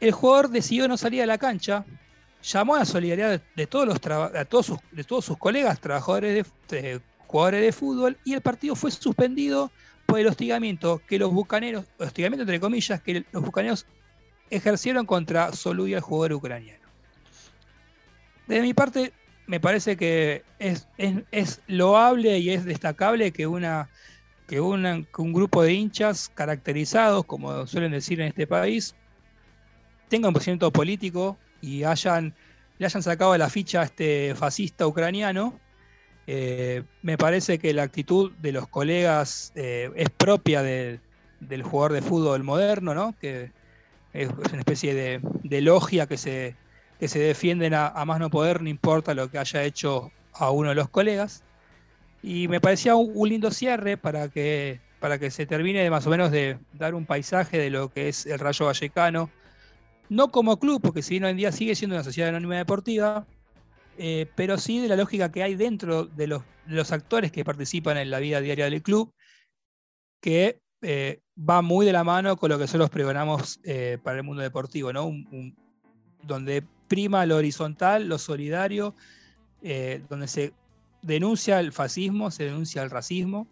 Speaker 3: el jugador decidió no salir a la cancha, llamó a la solidaridad de todos, los a sus, de todos sus colegas, trabajadores de, de- jugadores de fútbol, y el partido fue suspendido por el hostigamiento que los bucaneros, hostigamiento entre comillas, que los bucaneros ejercieron contra Solú y el jugador ucraniano. De mi parte, me parece que es, es- es loable y es destacable que una que, una- que un grupo de hinchas caracterizados, como suelen decir en este país, tengan un posicionamiento político y hayan, le hayan sacado la ficha a este fascista ucraniano. Eh, me parece que la actitud de los colegas eh, es propia de- del jugador de fútbol moderno, ¿no? que es una especie de, logia que se, que se defienden a, más no poder, no importa lo que haya hecho a uno de los colegas. Y me parecía un, lindo cierre para que, para que se termine de más o menos de dar un paisaje de lo que es el Rayo Vallecano. No como club, porque si hoy en día sigue siendo una sociedad anónima deportiva, eh, pero sí de la lógica que hay dentro de los, actores que participan en la vida diaria del club, que eh, va muy de la mano con lo que nosotros pregonamos eh, para el mundo deportivo, ¿no? Donde prima lo horizontal, lo solidario, donde se denuncia el fascismo, se denuncia el racismo.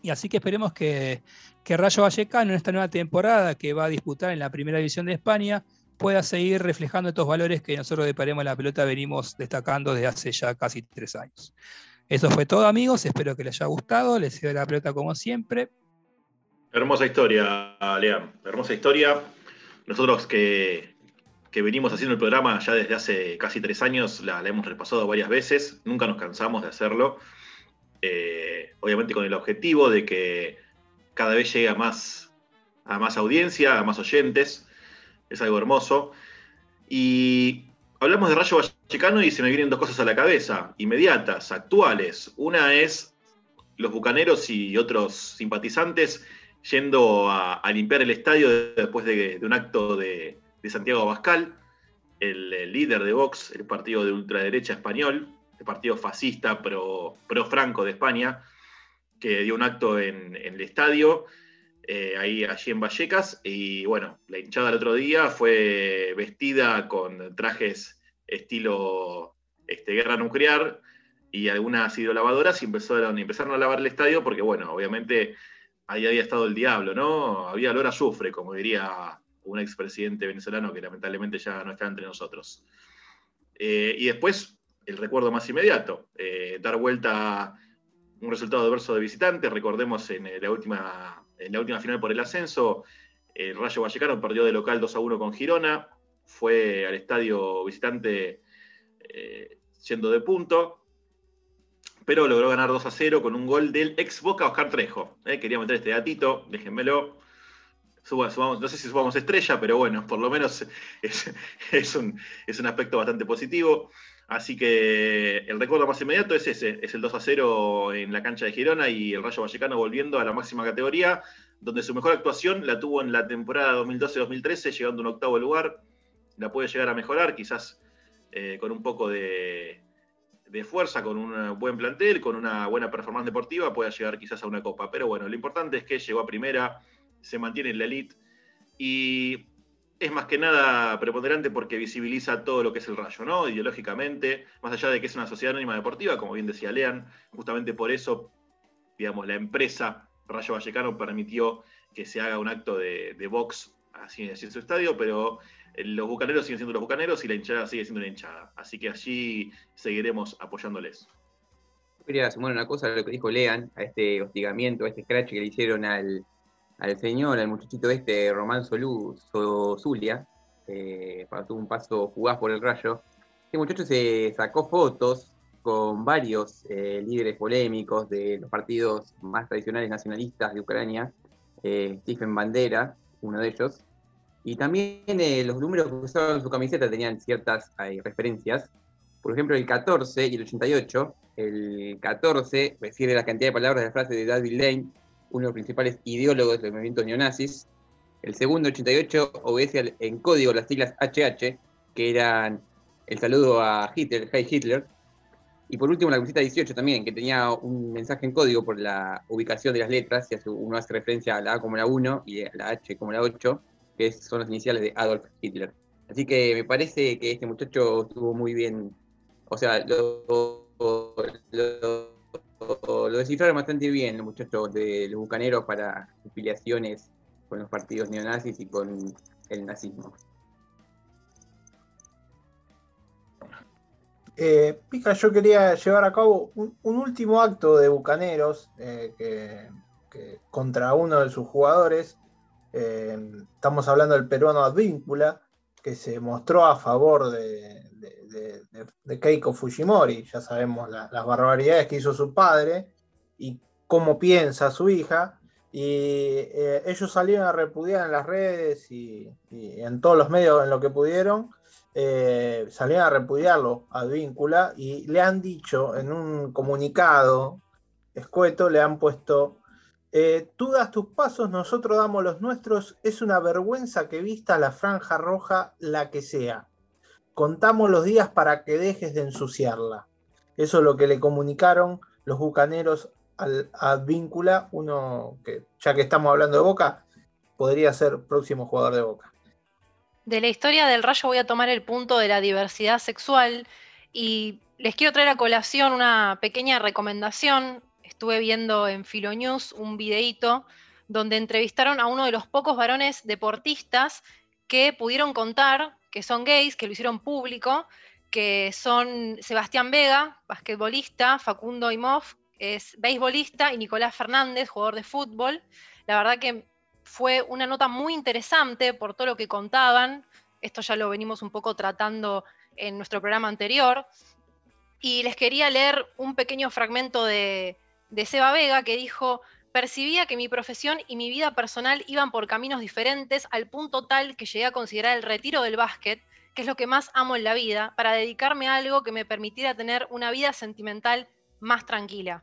Speaker 3: Y así que esperemos que, que Rayo Vallecano en esta nueva temporada que va a disputar en la primera división de España pueda seguir reflejando estos valores que nosotros de Paremos la Pelota venimos destacando desde hace ya casi tres años. Eso fue todo amigos, espero que les haya gustado, les cedo la pelota como siempre.
Speaker 1: Hermosa historia, Lean. Hermosa historia. Nosotros que, que venimos haciendo el programa ya desde hace casi tres años, la, la hemos repasado varias veces, nunca nos cansamos de hacerlo. Eh, obviamente con el objetivo de que cada vez llegue más, a más audiencia, a más oyentes. Es algo hermoso. Y hablamos de Rayo Vallecano y se me vienen dos cosas a la cabeza, inmediatas, actuales. Una es los bucaneros y otros simpatizantes yendo a, limpiar el estadio después de, un acto de, Santiago Abascal, el, líder de Vox, el partido de ultraderecha español, el partido fascista pro, pro Franco de España, que dio un acto en el estadio, eh, allí en Vallecas, y bueno, la hinchada el otro día fue vestida con trajes estilo este, guerra nuclear y algunas hidrolavadoras y empezaron, empezaron a lavar el estadio porque, bueno, obviamente ahí había estado el diablo, ¿no? Había olor a azufre, como diría un expresidente venezolano que lamentablemente ya no está entre nosotros. Eh, y después, el recuerdo más inmediato, eh, dar vuelta un resultado adverso de visitante, recordemos en la última, en la última final por el ascenso, el Rayo Vallecano perdió de local 2 a 1 con Girona, fue al estadio visitante eh, yendo de punto, pero logró ganar 2 a 0 con un gol del ex Boca Oscar Trejo. Eh, quería meter este datito, déjenmelo. No sé si subamos estrella, pero bueno, por lo menos es un aspecto bastante positivo. Así que el recuerdo más inmediato es ese, es el 2 a 0 en la cancha de Girona y el Rayo Vallecano volviendo a la máxima categoría, donde su mejor actuación la tuvo en la temporada 2012-2013, llegando a un octavo lugar. La puede llegar a mejorar, quizás eh, con un poco de, de fuerza, con un buen plantel, con una buena performance deportiva, pueda llegar quizás a una copa. Pero bueno, lo importante es que llegó a primera, se mantiene en la elite y es más que nada preponderante porque visibiliza todo lo que es el rayo, ¿no? Ideológicamente, más allá de que es una sociedad anónima deportiva, como bien decía Lean, justamente por eso, digamos, la empresa Rayo Vallecano permitió que se haga un acto de, box así, en su estadio, pero eh, los bucaneros siguen siendo los bucaneros y la hinchada sigue siendo la hinchada. Así que allí seguiremos apoyándoles.
Speaker 5: Quería sumar una cosa a lo que dijo Lean, a este hostigamiento, a este scratch que le hicieron al, al señor, al muchachito este, Román Solú, So- Zulia, eh, tuvo un paso fugaz por el rayo. Este muchacho se sacó fotos con varios eh, líderes polémicos de los partidos más tradicionales nacionalistas de Ucrania, eh, Stephen Bandera, uno de ellos. Y también eh, los números que usaban en su camiseta tenían ciertas referencias. Por ejemplo, el 14 y el 88. El 14 refiere la cantidad de palabras de la frase de David Lane, uno de los principales ideólogos del movimiento neonazis. El segundo, 88, obedece al- en código las siglas HH, que eran el saludo a Hitler, Hey Hitler. Y por último, la camiseta 18 también, que tenía un mensaje en código por la ubicación de las letras, y uno hace referencia a la A como la 1 y a la H como la 8, que son las iniciales de Adolf Hitler. Así que me parece que este muchacho estuvo muy bien, o sea, lo, lo, lo- descifraron bastante bien los muchachos de los bucaneros para afiliaciones con los partidos neonazis y con el nazismo.
Speaker 4: Eh, Pica, yo quería llevar a cabo un, último acto de Bucaneros eh, que, contra uno de sus jugadores. Eh, estamos hablando del peruano Advíncula, que se mostró a favor de- de- Keiko Fujimori. Ya sabemos la- las barbaridades que hizo su padre y cómo piensa su hija. Y eh, ellos salieron a repudiar en las redes y, y en todos los medios en lo que pudieron eh, salieron a repudiarlo a Víncula y le han dicho en un comunicado escueto, le han puesto, eh, tú das tus pasos, nosotros damos los nuestros, es una vergüenza que vista la franja roja, la que sea. Contamos los días para que dejes de ensuciarla. Eso es lo que le comunicaron los bucaneros al, a Víncula, uno que, ya que estamos hablando de Boca, podría ser próximo jugador de Boca.
Speaker 2: De la historia del rayo voy a tomar el punto de la diversidad sexual y les quiero traer a colación una pequeña recomendación. Estuve viendo en Filonews un videíto donde entrevistaron a uno de los pocos varones deportistas que pudieron contar que son gays, que lo hicieron público, que son Sebastián Vega, basquetbolista, Facundo Imov, es beisbolista, y Nicolás Fernández, jugador de fútbol. La verdad que fue una nota muy interesante por todo lo que contaban. Esto ya lo venimos un poco tratando en nuestro programa anterior. Y les quería leer un pequeño fragmento de, de Seba Vega que dijo, percibía que mi profesión y mi vida personal iban por caminos diferentes al punto tal que llegué a considerar el retiro del básquet, que es lo que más amo en la vida, para dedicarme a algo que me permitiera tener una vida sentimental más tranquila.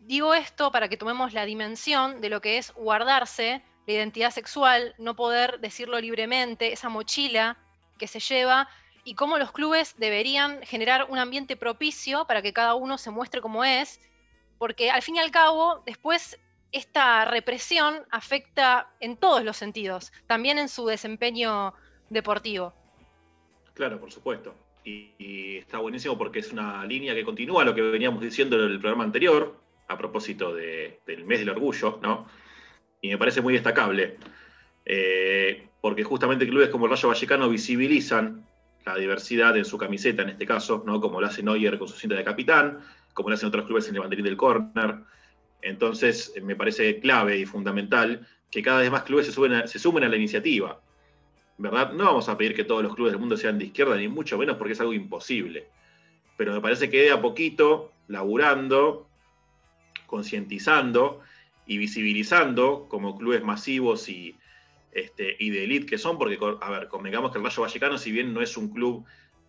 Speaker 2: Digo esto para que tomemos la dimensión de lo que es guardarse la identidad sexual, no poder decirlo libremente, esa mochila que se lleva y cómo los clubes deberían generar un ambiente propicio para que cada uno se muestre como es, porque al fin y al cabo, después esta represión afecta en todos los sentidos, también en su desempeño deportivo.
Speaker 1: Claro, por supuesto. Y, está buenísimo porque es una línea que continúa lo que veníamos diciendo en el programa anterior, a propósito de- del mes del orgullo, ¿no? Y me parece muy destacable, eh, porque justamente clubes como el Rayo Vallecano visibilizan la diversidad en su camiseta, en este caso, ¿no? Como lo hace Neuer con su cinta de capitán, como lo hacen otros clubes en el banderín del córner. Entonces, eh, me parece clave y fundamental que cada vez más clubes se, sumen a la iniciativa. ¿verdad? No vamos a pedir que todos los clubes del mundo sean de izquierda, ni mucho menos porque es algo imposible. Pero me parece que de a poquito, laburando, concientizando y visibilizando como clubes masivos y, este, y de élite que son, porque, a ver, convengamos que el Rayo Vallecano, si bien no es un club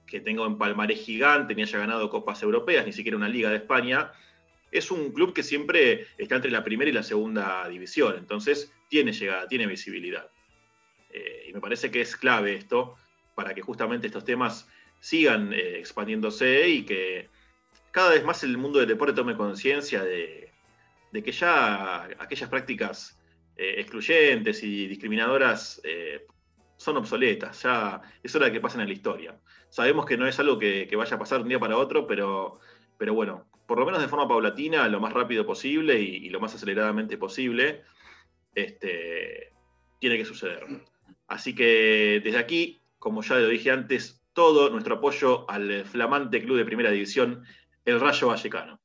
Speaker 1: que tenga un palmarés gigante, ni haya ganado copas europeas, ni siquiera una liga de España, es un club que siempre está entre la primera y la segunda división, entonces tiene llegada, tiene visibilidad. Eh, y me parece que es clave esto para que justamente estos temas sigan eh, expandiéndose y que cada vez más el mundo del deporte tome conciencia de, que ya aquellas prácticas eh, excluyentes y discriminadoras son obsoletas, ya es hora de que pasen a la historia. Sabemos que no es algo que, que vaya a pasar de un día para otro, pero, pero bueno, por lo menos de forma paulatina, lo más rápido posible y, lo más aceleradamente posible, este, tiene que suceder. Así que desde aquí, como ya lo dije antes, todo nuestro apoyo al flamante club de primera división, el Rayo Vallecano.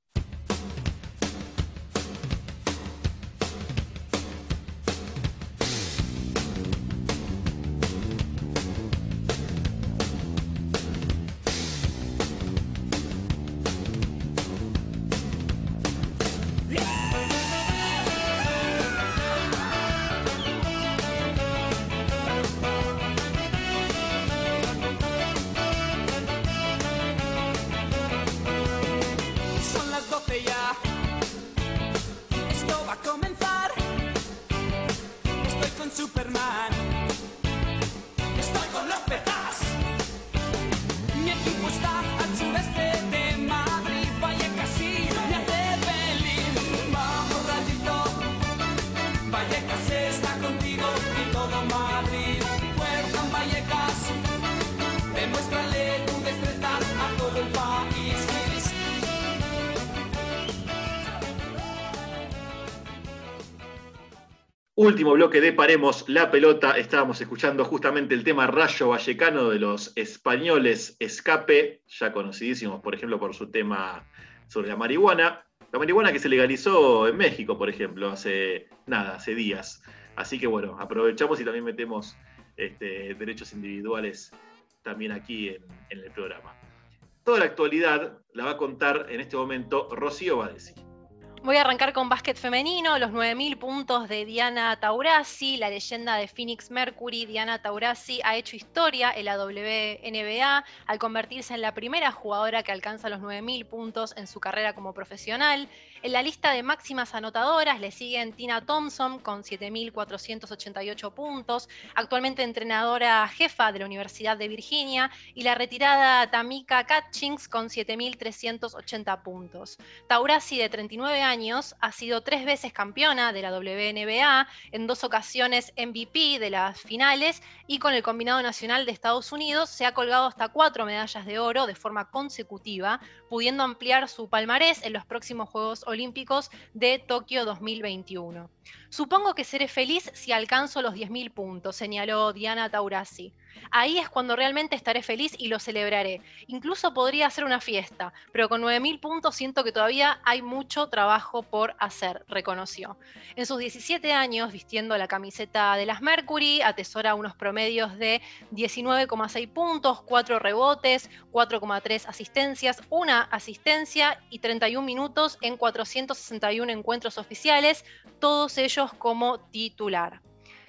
Speaker 1: Último bloque de Paremos la pelota. Estábamos escuchando justamente el tema Rayo Vallecano de los españoles Escape, ya conocidísimos, por ejemplo, por su tema sobre la marihuana. La marihuana que se legalizó en México, por ejemplo, hace nada, hace días. Así que bueno, aprovechamos y también metemos este, derechos individuales también aquí en, el programa. Toda la actualidad la va a contar en este momento Rocío Badesi.
Speaker 2: Voy a arrancar con básquet femenino, los 9.000 puntos de Diana Taurasi, la leyenda de Phoenix Mercury. Diana Taurasi ha hecho historia en la WNBA al convertirse en la primera jugadora que alcanza los 9.000 puntos en su carrera como profesional. En la lista de máximas anotadoras le siguen Tina Thompson con 7.488 puntos, actualmente entrenadora jefa de la Universidad de Virginia, y la retirada Tamika Catchings con 7.380 puntos. Taurasi, de 39 años, ha sido tres veces campeona de la WNBA, en dos ocasiones MVP de las finales y con el combinado nacional de Estados Unidos se ha colgado hasta cuatro medallas de oro de forma consecutiva, pudiendo ampliar su palmarés en los próximos Juegos Olímpicos de Tokio 2021. Supongo que seré feliz si alcanzo los 10.000 puntos, señaló Diana Taurasi. Ahí es cuando realmente estaré feliz y lo celebraré. Incluso podría hacer una fiesta, pero con 9.000 puntos siento que todavía hay mucho trabajo por hacer, reconoció. En sus 17 años, vistiendo la camiseta de las Mercury, atesora unos promedios de 19,6 puntos, 4 rebotes, 4,3 asistencias, una asistencia y 31 minutos en 461 encuentros oficiales, todos ellos como titular.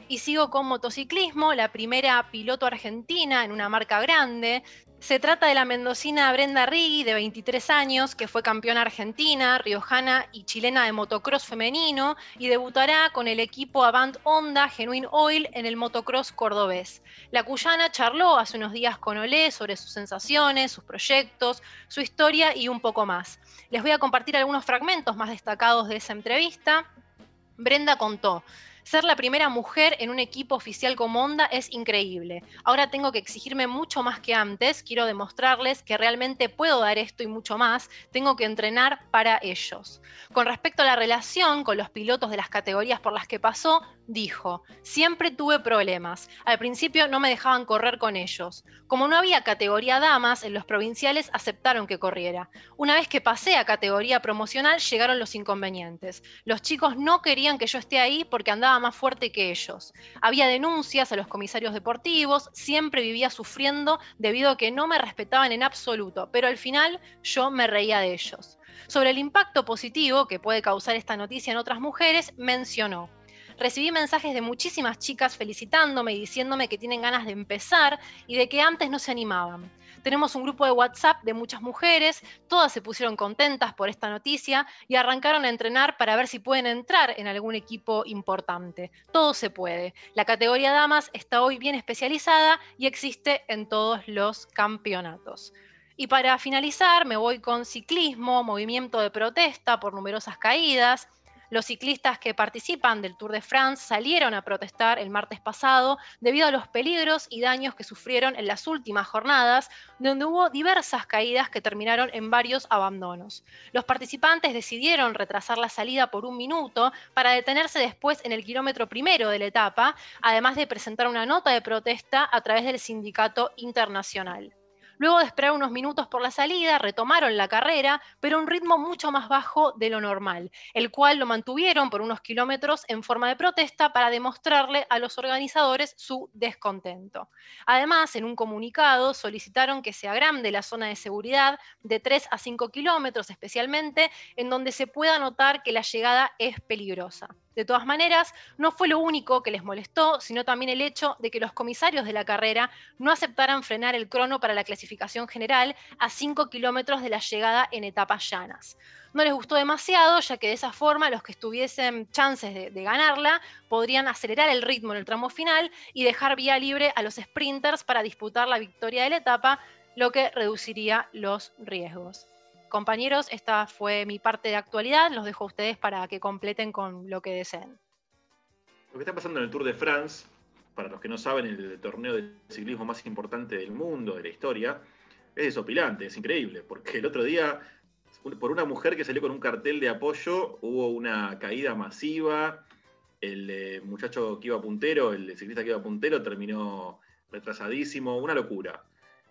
Speaker 2: Y sigo con motociclismo, la primera piloto argentina en una marca grande. Se trata de la mendocina Brenda Riggi, de 23 años, que fue campeona argentina, riojana y chilena de motocross femenino y debutará con el equipo Avant Honda Genuine Oil en el motocross cordobés. La cuyana charló hace unos días con Olé sobre sus sensaciones, sus proyectos, su historia y un poco más. Les voy a compartir algunos fragmentos más destacados de esa entrevista. Brenda contó, ser la primera mujer en un equipo oficial como Honda es increíble. Ahora tengo que exigirme mucho más que antes. Quiero demostrarles que realmente puedo dar esto y mucho más. Tengo que entrenar para ellos. Con respecto a la relación con los pilotos de las categorías por las que pasó, dijo, siempre tuve problemas. Al principio no me dejaban correr con ellos. Como no había categoría damas, en los provinciales aceptaron que corriera. Una vez que pasé a categoría promocional, llegaron los inconvenientes. Los chicos no querían que yo esté ahí porque andaba más fuerte que ellos. Había denuncias a los comisarios deportivos, siempre vivía sufriendo debido a que no me respetaban en absoluto, pero al final yo me reía de ellos. Sobre el impacto positivo que puede causar esta noticia en otras mujeres, mencionó. Recibí mensajes de muchísimas chicas felicitándome y diciéndome que tienen ganas de empezar y de que antes no se animaban. Tenemos un grupo de WhatsApp de muchas mujeres, todas se pusieron contentas por esta noticia y arrancaron a entrenar para ver si pueden entrar en algún equipo importante. Todo se puede. La categoría damas está hoy bien especializada y existe en todos los campeonatos. Y para finalizar, me voy con ciclismo, movimiento de protesta por numerosas caídas. Los ciclistas que participan del Tour de France salieron a protestar el martes pasado debido a los peligros y daños que sufrieron en las últimas jornadas, donde hubo diversas caídas que terminaron en varios abandonos. Los participantes decidieron retrasar la salida por un minuto para detenerse después en el kilómetro primero de la etapa, además de presentar una nota de protesta a través del sindicato internacional. Luego de esperar unos minutos por la salida, retomaron la carrera, pero a un ritmo mucho más bajo de lo normal, el cual lo mantuvieron por unos kilómetros en forma de protesta para demostrarle a los organizadores su descontento. Además, en un comunicado solicitaron que se agrande la zona de seguridad de 3 a 5 kilómetros especialmente, en donde se pueda notar que la llegada es peligrosa. De todas maneras, no fue lo único que les molestó, sino también el hecho de que los comisarios de la carrera no aceptaran frenar el crono para la clasificación general a 5 kilómetros de la llegada en etapas llanas. No les gustó demasiado, ya que de esa forma los que estuviesen chances de, de ganarla podrían acelerar el ritmo en el tramo final y dejar vía libre a los sprinters para disputar la victoria de la etapa, lo que reduciría los riesgos. Compañeros, esta fue mi parte de actualidad. Los dejo a ustedes para que completen con lo que deseen.
Speaker 1: Lo que está pasando en el Tour de France, para los que no saben, el torneo de ciclismo más importante del mundo, de la historia, es desopilante, es increíble, porque el otro día, por una mujer que salió con un cartel de apoyo, hubo una caída masiva, el eh, muchacho que iba puntero, el ciclista que iba puntero, terminó retrasadísimo, una locura.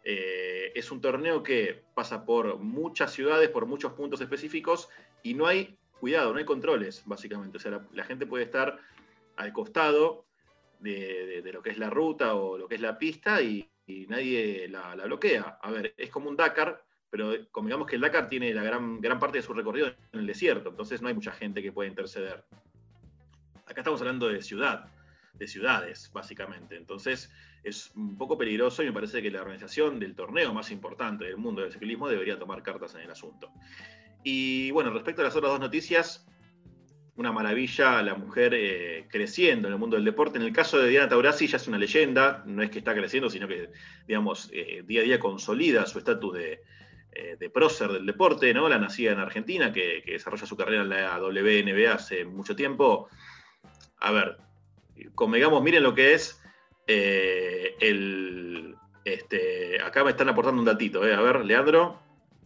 Speaker 1: Eh, es un torneo que pasa por muchas ciudades, por muchos puntos específicos y no hay cuidado, no hay controles, básicamente. O sea, la, gente puede estar al costado de, lo que es la ruta o lo que es la pista y, nadie la, bloquea. A ver, es como un Dakar, pero convengamos que el Dakar tiene la gran, gran parte de su recorrido en el desierto, entonces no hay mucha gente que pueda interceder. Acá estamos hablando de ciudad, de ciudades, básicamente. Entonces es un poco peligroso y me parece que la organización del torneo más importante del mundo del ciclismo debería tomar cartas en el asunto. Y bueno, respecto a las otras dos noticias, una maravilla la mujer eh, creciendo en el mundo del deporte. En el caso de Diana Taurasi ya es una leyenda, no es que está creciendo, sino que, digamos, eh, día a día consolida su estatus de, eh, de prócer del deporte, ¿no? La nacida en Argentina, que, que desarrolla su carrera en la WNBA hace mucho tiempo. A ver, convengamos, miren lo que es eh, el... Este, acá me están aportando un datito, ¿eh? A ver, Leandro.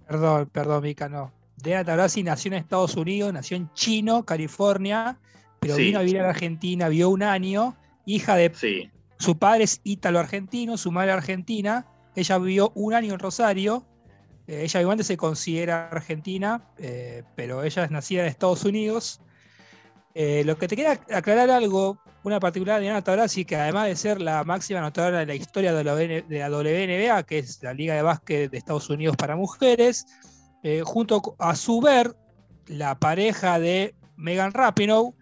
Speaker 3: Perdón, perdón, Mica, no. Diana Taurasi nació en Estados Unidos, nació en Chino, California, pero
Speaker 1: Sí.
Speaker 3: vino a vivir a la Argentina, vivió un año, hija de
Speaker 1: Sí,
Speaker 3: su padre es ítalo-argentino, su madre argentina, ella vivió un año en Rosario, eh, ella igualmente se considera argentina, eh, pero ella es nacida en Estados Unidos. Eh, lo que te quería aclarar algo, una particular de Diana Taurasi, que además de ser la máxima anotadora de la historia de la, WNBA, que es la Liga de Básquet de Estados Unidos para mujeres, eh, junto a su ver, la pareja de Megan Rapinoe,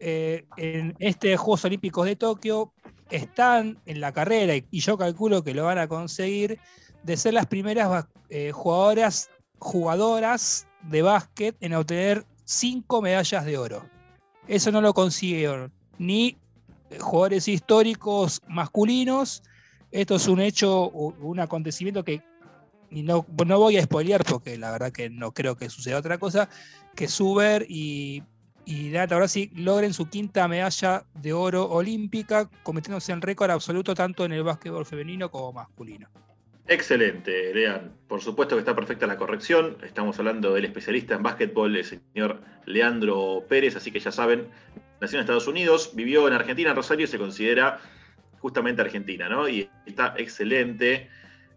Speaker 3: eh, en este Juegos Olímpicos de Tokio están en la carrera y, yo calculo que lo van a conseguir de ser las primeras eh, jugadoras, jugadoras de básquet en obtener cinco medallas de oro. Eso no lo consiguieron ni jugadores históricos masculinos. Esto es un hecho, un acontecimiento que no, no voy a spoilear porque la verdad que no creo que suceda otra cosa, que Suber y, y Diana Taurasi logren su quinta medalla de oro olímpica, convirtiéndose en récord absoluto tanto en el básquetbol femenino como masculino.
Speaker 1: Excelente, Lean. Por supuesto que está perfecta la corrección. Estamos hablando del especialista en básquetbol, el señor Leandro Pérez, así que ya saben, nació en Estados Unidos, vivió en Argentina, en Rosario, y se considera justamente argentina, ¿no? Y está excelente.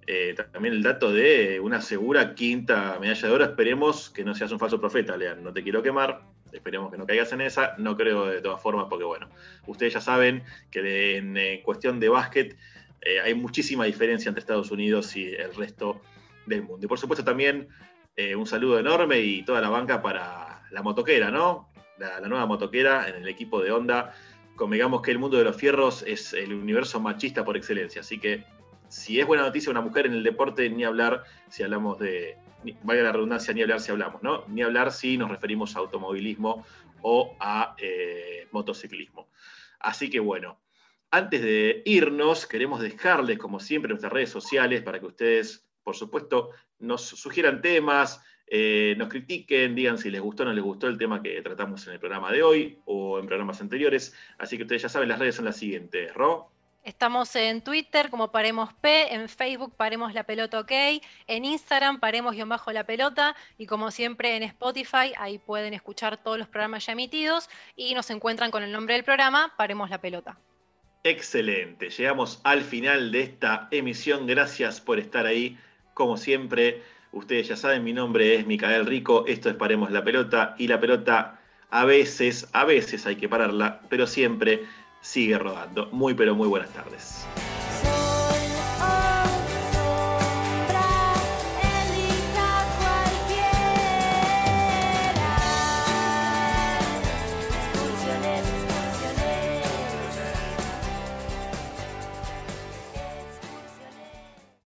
Speaker 1: Eh, también el dato de una segura quinta medalla de oro. Esperemos que no seas un falso profeta, Lean. No te quiero quemar. Esperemos que no caigas en esa. No creo de todas formas, porque bueno, ustedes ya saben que en eh, cuestión de básquet eh, hay muchísima diferencia entre Estados Unidos y el resto del mundo. Y por supuesto también un saludo enorme y toda la banca para la motoquera, ¿no? La, nueva motoquera en el equipo de Honda. Convengamos que el mundo de los fierros es el universo machista por excelencia, así que si es buena noticia una mujer en el deporte, ni hablar si hablamos de, valga la redundancia, ni hablar si hablamos, ¿no? Ni hablar si nos referimos a automovilismo o a eh, motociclismo. Así que bueno, antes de irnos, queremos dejarles, como siempre, nuestras redes sociales para que ustedes, por supuesto, nos sugieran temas, eh, nos critiquen, digan si les gustó o no les gustó el tema que tratamos en el programa de hoy o en programas anteriores. Así que ustedes ya saben, las redes son las siguientes. Ro,
Speaker 2: Estamos en Twitter como Paremos P, en Facebook Paremos la Pelota OK, en Instagram Paremos-la la pelota y como siempre en Spotify, ahí pueden escuchar todos los programas ya emitidos y nos encuentran con el nombre del programa Paremos la Pelota.
Speaker 1: excelente. Llegamos al final de esta emisión. Gracias por estar ahí. Como siempre, ustedes ya saben, mi nombre es Micael Rico. Esto es Paremos la Pelota y la pelota a veces, a veces hay que pararla, pero siempre sigue rodando. Muy, pero muy buenas tardes.